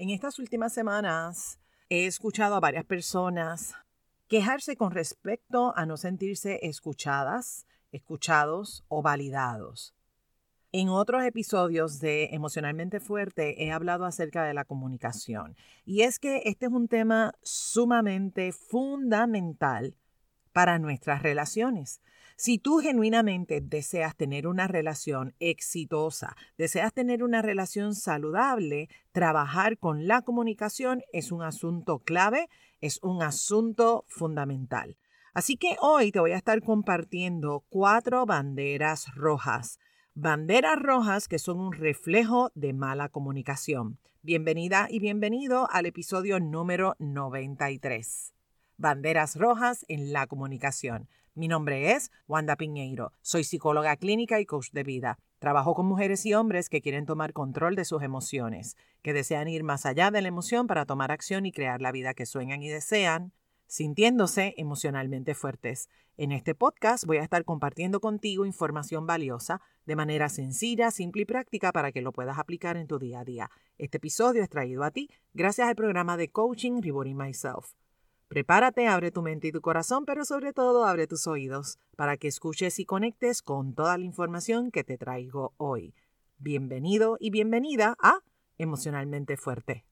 En estas últimas semanas he escuchado a varias personas quejarse con respecto a no sentirse escuchadas, escuchados o validados. En otros episodios de Emocionalmente Fuerte he hablado acerca de la comunicación y es que este es un tema sumamente fundamental para nuestras relaciones. Si tú genuinamente deseas tener una relación exitosa, deseas tener una relación saludable, trabajar con la comunicación es un asunto clave, es un asunto fundamental. Así que hoy te voy a estar compartiendo cuatro banderas rojas. Banderas rojas que son un reflejo de mala comunicación. Bienvenida y bienvenido al episodio número 93. Banderas rojas en la comunicación. Mi nombre es Wanda Piñeiro. Soy psicóloga clínica y coach de vida. Trabajo con mujeres y hombres que quieren tomar control de sus emociones, que desean ir más allá de la emoción para tomar acción y crear la vida que sueñan y desean, sintiéndose emocionalmente fuertes. En este podcast voy a estar compartiendo contigo información valiosa de manera sencilla, simple y práctica para que lo puedas aplicar en tu día a día. Este episodio es traído a ti gracias al programa de coaching Rewarding Myself. Prepárate, abre tu mente y tu corazón, pero sobre todo abre tus oídos para que escuches y conectes con toda la información que te traigo hoy. Bienvenido y bienvenida a Emocionalmente Fuerte.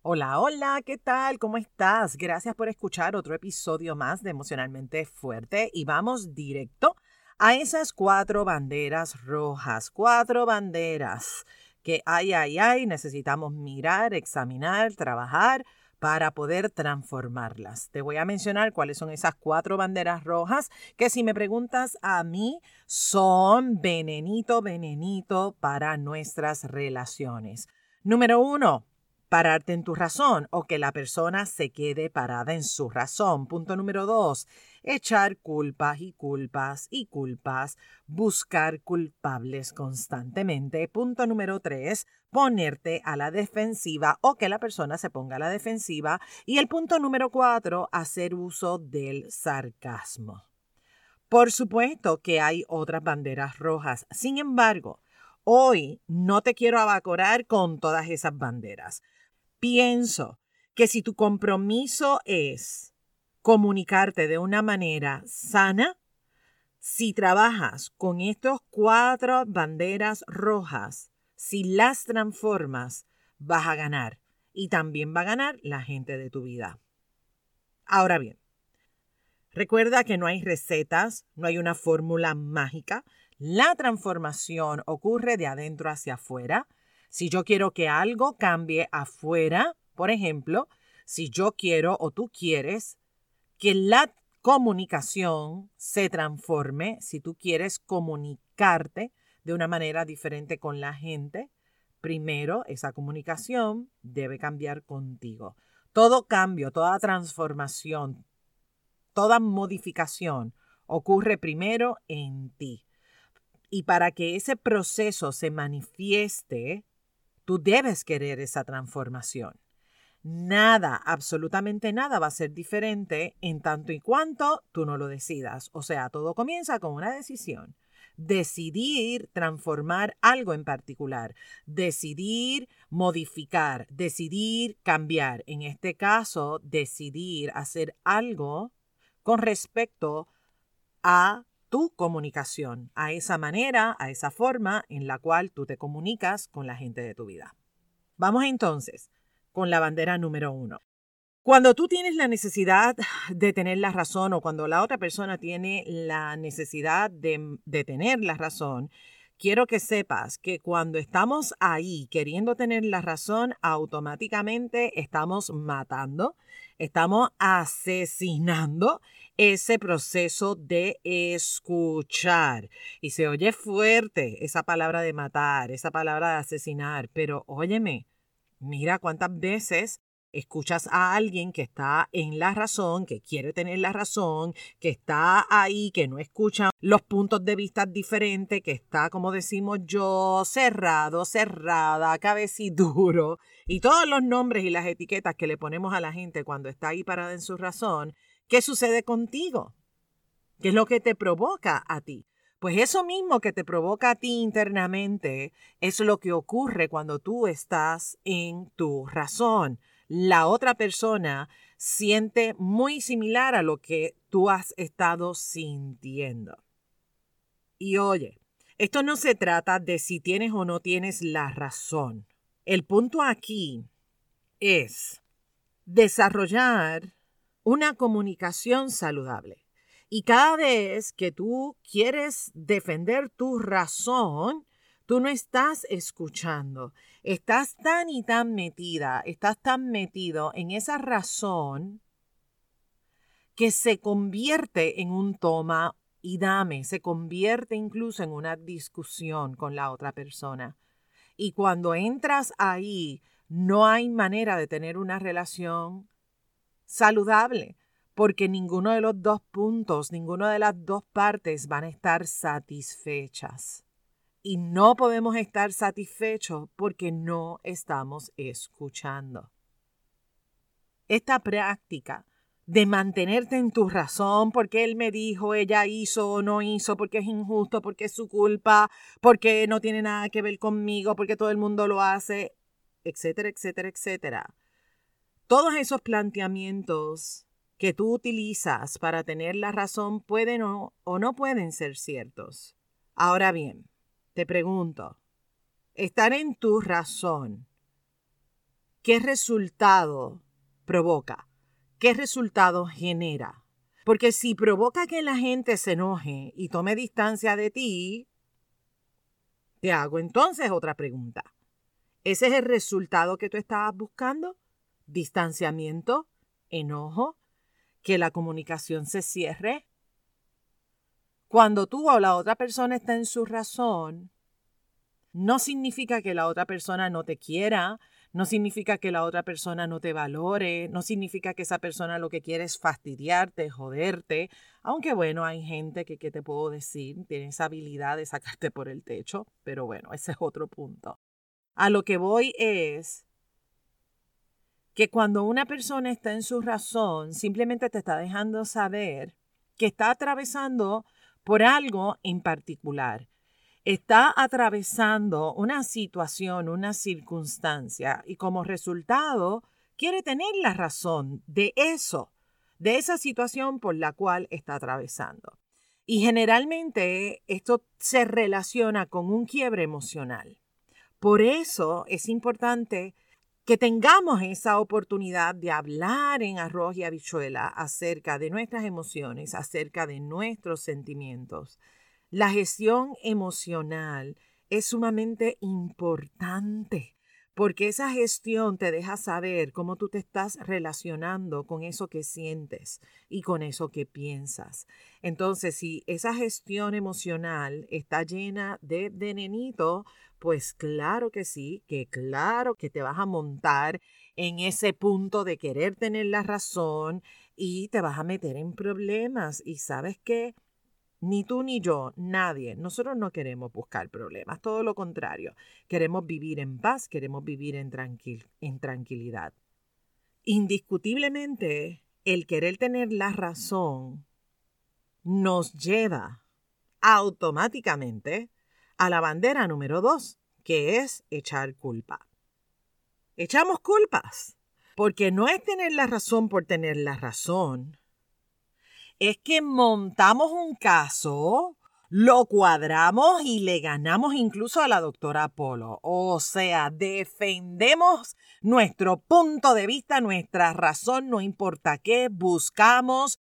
Hola, hola, ¿qué tal? ¿Cómo estás? Gracias por escuchar otro episodio más de Emocionalmente Fuerte y vamos directo a esas cuatro banderas rojas, cuatro banderas que ay, ay, ay, necesitamos mirar, examinar, trabajar para poder transformarlas. Te voy a mencionar cuáles son esas cuatro banderas rojas que si me preguntas a mí son venenito, venenito para nuestras relaciones. Número uno, pararte en tu razón o que la persona se quede parada en su razón. Punto número dos, echar culpas y culpas y culpas, buscar culpables constantemente. Punto número tres, ponerte a la defensiva o que la persona se ponga a la defensiva. Y el punto número cuatro, hacer uso del sarcasmo. Por supuesto que hay otras banderas rojas. Sin embargo, hoy no te quiero abacorar con todas esas banderas. Pienso que si tu compromiso es comunicarte de una manera sana, si trabajas con estas cuatro banderas rojas, si las transformas, vas a ganar. Y también va a ganar la gente de tu vida. Ahora bien, recuerda que no hay recetas, no hay una fórmula mágica. La transformación ocurre de adentro hacia afuera. Si yo quiero que algo cambie afuera, por ejemplo, si yo quiero o tú quieres que la comunicación se transforme, si tú quieres comunicarte de una manera diferente con la gente, primero esa comunicación debe cambiar contigo. Todo cambio, toda transformación, toda modificación ocurre primero en ti. Y para que ese proceso se manifieste, tú debes querer esa transformación. Nada, absolutamente nada va a ser diferente en tanto y cuanto tú no lo decidas. O sea, todo comienza con una decisión. Decidir transformar algo en particular, decidir modificar, decidir cambiar. En este caso, decidir hacer algo con respecto a tu comunicación, a esa manera, a esa forma en la cual tú te comunicas con la gente de tu vida. Vamos entonces con la bandera número uno. Cuando tú tienes la necesidad de tener la razón o cuando la otra persona tiene la necesidad de, de tener la razón, quiero que sepas que cuando estamos ahí queriendo tener la razón, automáticamente estamos matando, estamos asesinando ese proceso de escuchar. Y se oye fuerte esa palabra de matar, esa palabra de asesinar, pero óyeme, Mira cuántas veces escuchas a alguien que está en la razón, que quiere tener la razón, que está ahí, que no escucha los puntos de vista diferentes, que está, como decimos yo, cerrado, cerrada, cabeciduro, y todos los nombres y las etiquetas que le ponemos a la gente cuando está ahí parada en su razón, ¿qué sucede contigo? ¿Qué es lo que te provoca a ti? Pues eso mismo que te provoca a ti internamente es lo que ocurre cuando tú estás en tu razón. La otra persona siente muy similar a lo que tú has estado sintiendo. Y oye, esto no se trata de si tienes o no tienes la razón. El punto aquí es desarrollar una comunicación saludable. Y cada vez que tú quieres defender tu razón, tú no estás escuchando. Estás tan y tan metida, estás tan metido en esa razón que se convierte en un toma y dame, se convierte incluso en una discusión con la otra persona. Y cuando entras ahí, no hay manera de tener una relación saludable porque ninguno de los dos puntos, ninguna de las dos partes van a estar satisfechas. Y no podemos estar satisfechos porque no estamos escuchando. Esta práctica de mantenerte en tu razón, porque él me dijo, ella hizo o no hizo, porque es injusto, porque es su culpa, porque no tiene nada que ver conmigo, porque todo el mundo lo hace, etcétera, etcétera, etcétera. Todos esos planteamientos que tú utilizas para tener la razón pueden o, no pueden ser ciertos. Ahora bien, te pregunto, estar en tu razón, ¿qué resultado provoca? ¿Qué resultado genera? Porque si provoca que la gente se enoje y tome distancia de ti, te hago entonces otra pregunta. ¿Ese es el resultado que tú estabas buscando? ¿Distanciamiento? ¿Enojo? Que la comunicación se cierre. Cuando tú o la otra persona está en su razón, no significa que la otra persona no te quiera, no significa que la otra persona no te valore, no significa que esa persona lo que quiere es fastidiarte, joderte, aunque bueno, hay gente que, ¿qué te puedo decir? Tiene esa habilidad de sacarte por el techo, pero bueno, ese es otro punto. A lo que voy es que cuando una persona está en su razón, simplemente te está dejando saber que está atravesando por algo en particular. Está atravesando una situación, una circunstancia y como resultado quiere tener la razón de eso, de esa situación por la cual está atravesando. Y generalmente esto se relaciona con un quiebre emocional. Por eso es importante que tengamos esa oportunidad de hablar en arroz y habichuela acerca de nuestras emociones, acerca de nuestros sentimientos. La gestión emocional es sumamente importante porque esa gestión te deja saber cómo tú te estás relacionando con eso que sientes y con eso que piensas. Entonces, si esa gestión emocional está llena de venenito, pues claro que sí, que claro que te vas a montar en ese punto de querer tener la razón y te vas a meter en problemas. Y sabes qué? Ni tú ni yo, nadie, nosotros no queremos buscar problemas, todo lo contrario, queremos vivir en paz, queremos vivir en, en tranquilidad. Indiscutiblemente, el querer tener la razón nos lleva automáticamente a la bandera número dos, que es echar culpa. Echamos culpas, porque no es tener la razón por tener la razón, es que montamos un caso, lo cuadramos y le ganamos incluso a la doctora Polo. O sea, defendemos nuestro punto de vista, nuestra razón, no importa qué, buscamos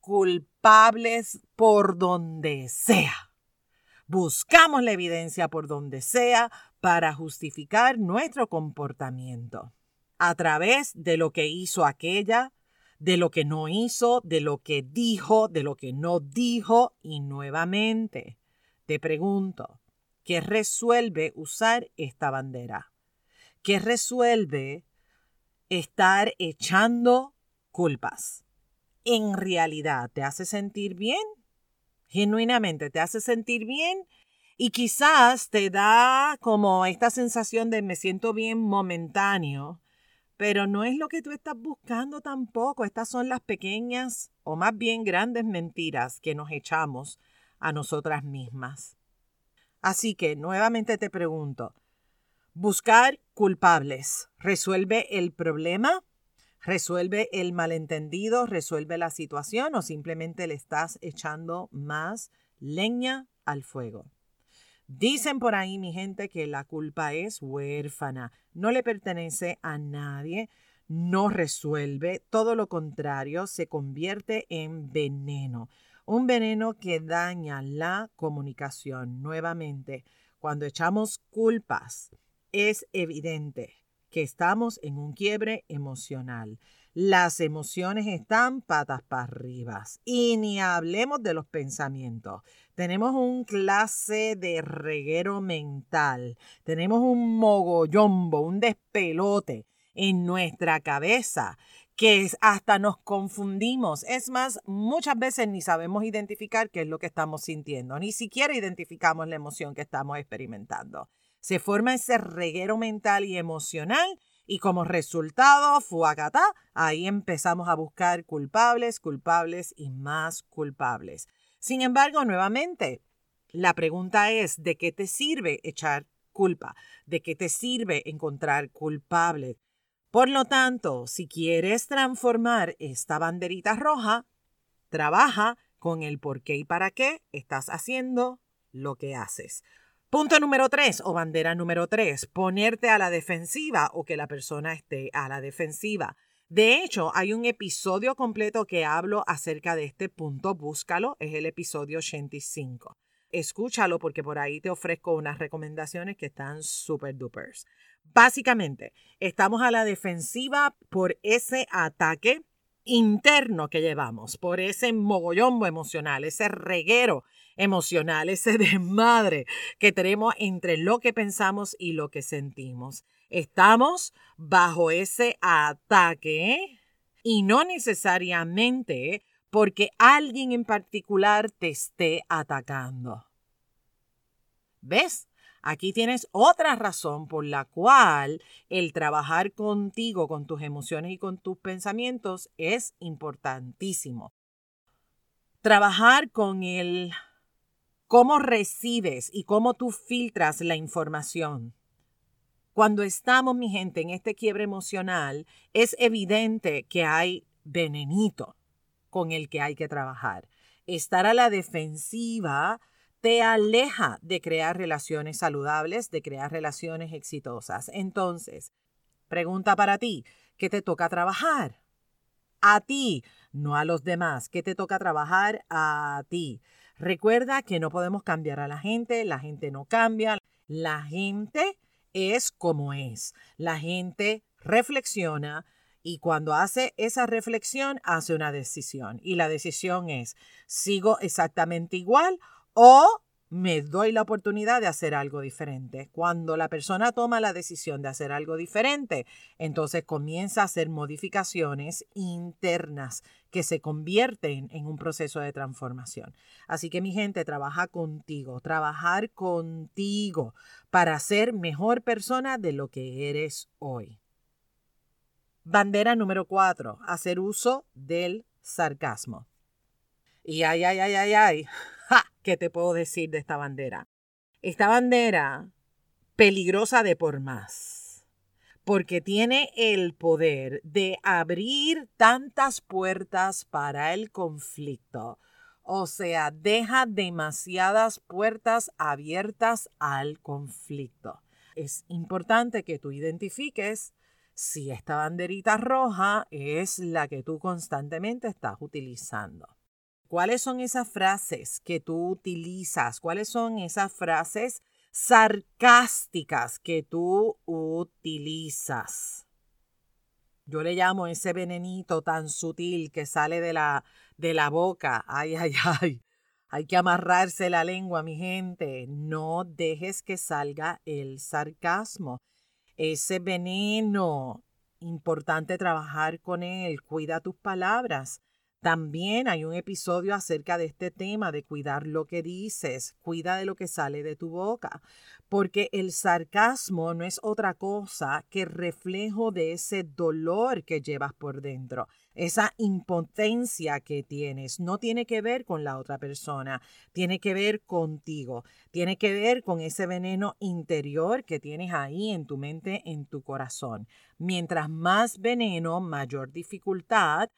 culpables por donde sea. Buscamos la evidencia por donde sea para justificar nuestro comportamiento a través de lo que hizo aquella, de lo que no hizo, de lo que dijo, de lo que no dijo y nuevamente te pregunto, ¿qué resuelve usar esta bandera? ¿Qué resuelve estar echando culpas? ¿En realidad te hace sentir bien? genuinamente te hace sentir bien y quizás te da como esta sensación de me siento bien momentáneo, pero no es lo que tú estás buscando tampoco. Estas son las pequeñas o más bien grandes mentiras que nos echamos a nosotras mismas. Así que nuevamente te pregunto, ¿buscar culpables resuelve el problema? ¿Resuelve el malentendido? ¿Resuelve la situación? ¿O simplemente le estás echando más leña al fuego? Dicen por ahí, mi gente, que la culpa es huérfana, no le pertenece a nadie, no resuelve, todo lo contrario, se convierte en veneno. Un veneno que daña la comunicación. Nuevamente, cuando echamos culpas, es evidente que estamos en un quiebre emocional. Las emociones están patas para arriba. Y ni hablemos de los pensamientos. Tenemos un clase de reguero mental. Tenemos un mogollombo, un despelote en nuestra cabeza que hasta nos confundimos. Es más, muchas veces ni sabemos identificar qué es lo que estamos sintiendo, ni siquiera identificamos la emoción que estamos experimentando. Se forma ese reguero mental y emocional y como resultado, fuacatá, ahí empezamos a buscar culpables, culpables y más culpables. Sin embargo, nuevamente, la pregunta es, ¿de qué te sirve echar culpa? ¿De qué te sirve encontrar culpables? Por lo tanto, si quieres transformar esta banderita roja, trabaja con el por qué y para qué estás haciendo lo que haces. Punto número tres o bandera número tres, ponerte a la defensiva o que la persona esté a la defensiva. De hecho, hay un episodio completo que hablo acerca de este punto, búscalo, es el episodio 85. Escúchalo porque por ahí te ofrezco unas recomendaciones que están super dupers. Básicamente, estamos a la defensiva por ese ataque interno que llevamos, por ese mogollombo emocional, ese reguero emocional, ese desmadre que tenemos entre lo que pensamos y lo que sentimos. Estamos bajo ese ataque y no necesariamente porque alguien en particular te esté atacando. ¿Ves? Aquí tienes otra razón por la cual el trabajar contigo, con tus emociones y con tus pensamientos es importantísimo. Trabajar con el cómo recibes y cómo tú filtras la información. Cuando estamos, mi gente, en este quiebre emocional, es evidente que hay venenito con el que hay que trabajar. Estar a la defensiva te aleja de crear relaciones saludables, de crear relaciones exitosas. Entonces, pregunta para ti, ¿qué te toca trabajar? A ti, no a los demás. ¿Qué te toca trabajar? A ti. Recuerda que no podemos cambiar a la gente, la gente no cambia, la gente es como es. La gente reflexiona, y cuando hace esa reflexión, hace una decisión. Y la decisión es, ¿sigo exactamente igual o me doy la oportunidad de hacer algo diferente. Cuando la persona toma la decisión de hacer algo diferente, entonces comienza a hacer modificaciones internas que se convierten en un proceso de transformación. Así que mi gente, trabaja contigo, trabajar contigo para ser mejor persona de lo que eres hoy. Bandera número cuatro, hacer uso del sarcasmo. Y ay, ay, ay, ay, ay. ¿Qué te puedo decir de esta bandera? Esta bandera peligrosa de por más, porque tiene el poder de abrir tantas puertas para el conflicto. O sea, deja demasiadas puertas abiertas al conflicto. Es importante que tú identifiques si esta banderita roja es la que tú constantemente estás utilizando. ¿Cuáles son esas frases que tú utilizas? ¿Cuáles son esas frases sarcásticas que tú utilizas? Yo le llamo ese venenito tan sutil que sale de la, de la boca. Ay, ay, ay. Hay que amarrarse la lengua, mi gente. No dejes que salga el sarcasmo. Ese veneno, importante trabajar con él. Cuida tus palabras. También hay un episodio acerca de este tema de cuidar lo que dices, cuida de lo que sale de tu boca, porque el sarcasmo no es otra cosa que reflejo de ese dolor que llevas por dentro, esa impotencia que tienes no tiene que ver con la otra persona, tiene que ver contigo, tiene que ver con ese veneno interior que tienes ahí en tu mente, en tu corazón. Mientras más veneno, mayor dificultad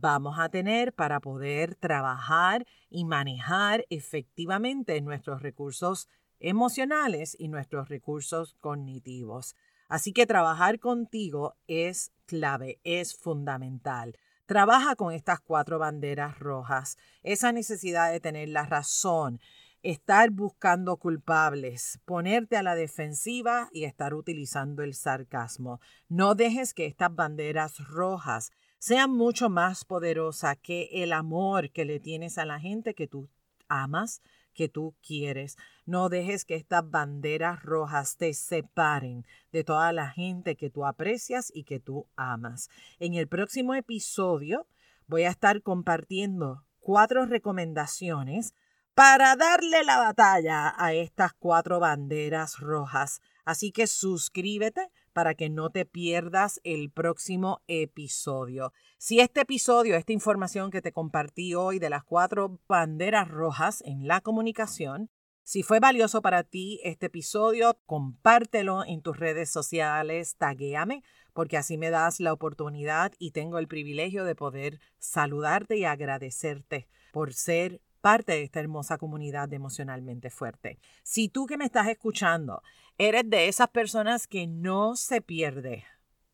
vamos a tener para poder trabajar y manejar efectivamente nuestros recursos emocionales y nuestros recursos cognitivos. Así que trabajar contigo es clave, es fundamental. Trabaja con estas cuatro banderas rojas, esa necesidad de tener la razón, estar buscando culpables, ponerte a la defensiva y estar utilizando el sarcasmo. No dejes que estas banderas rojas sean mucho más poderosas que el amor que le tienes a la gente que tú amas, que tú quieres. No dejes que estas banderas rojas te separen de toda la gente que tú aprecias y que tú amas. En el próximo episodio voy a estar compartiendo cuatro recomendaciones para darle la batalla a estas cuatro banderas rojas. Así que suscríbete para que no te pierdas el próximo episodio. Si este episodio, esta información que te compartí hoy de las cuatro banderas rojas en la comunicación, si fue valioso para ti este episodio, compártelo en tus redes sociales, taguéame, porque así me das la oportunidad y tengo el privilegio de poder saludarte y agradecerte por ser parte de esta hermosa comunidad de emocionalmente fuerte. Si tú que me estás escuchando eres de esas personas que no se pierde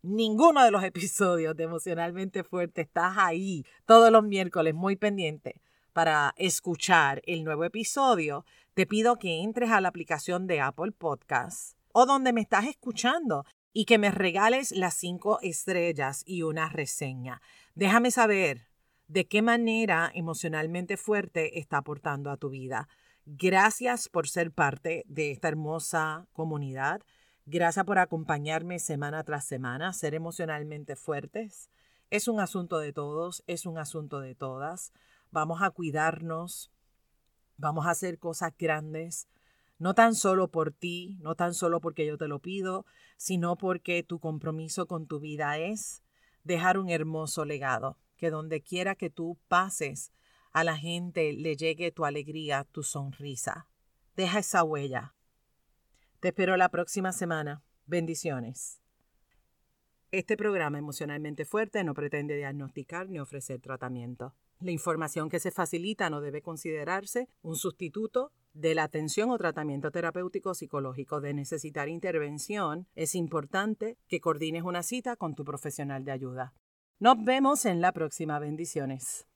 ninguno de los episodios de emocionalmente fuerte, estás ahí todos los miércoles muy pendiente para escuchar el nuevo episodio, te pido que entres a la aplicación de Apple Podcasts o donde me estás escuchando y que me regales las cinco estrellas y una reseña. Déjame saber de qué manera emocionalmente fuerte está aportando a tu vida. Gracias por ser parte de esta hermosa comunidad. Gracias por acompañarme semana tras semana, ser emocionalmente fuertes. Es un asunto de todos, es un asunto de todas. Vamos a cuidarnos, vamos a hacer cosas grandes, no tan solo por ti, no tan solo porque yo te lo pido, sino porque tu compromiso con tu vida es dejar un hermoso legado que donde quiera que tú pases, a la gente le llegue tu alegría, tu sonrisa. Deja esa huella. Te espero la próxima semana. Bendiciones. Este programa emocionalmente fuerte no pretende diagnosticar ni ofrecer tratamiento. La información que se facilita no debe considerarse un sustituto de la atención o tratamiento terapéutico psicológico. De necesitar intervención, es importante que coordines una cita con tu profesional de ayuda. Nos vemos en la próxima. Bendiciones.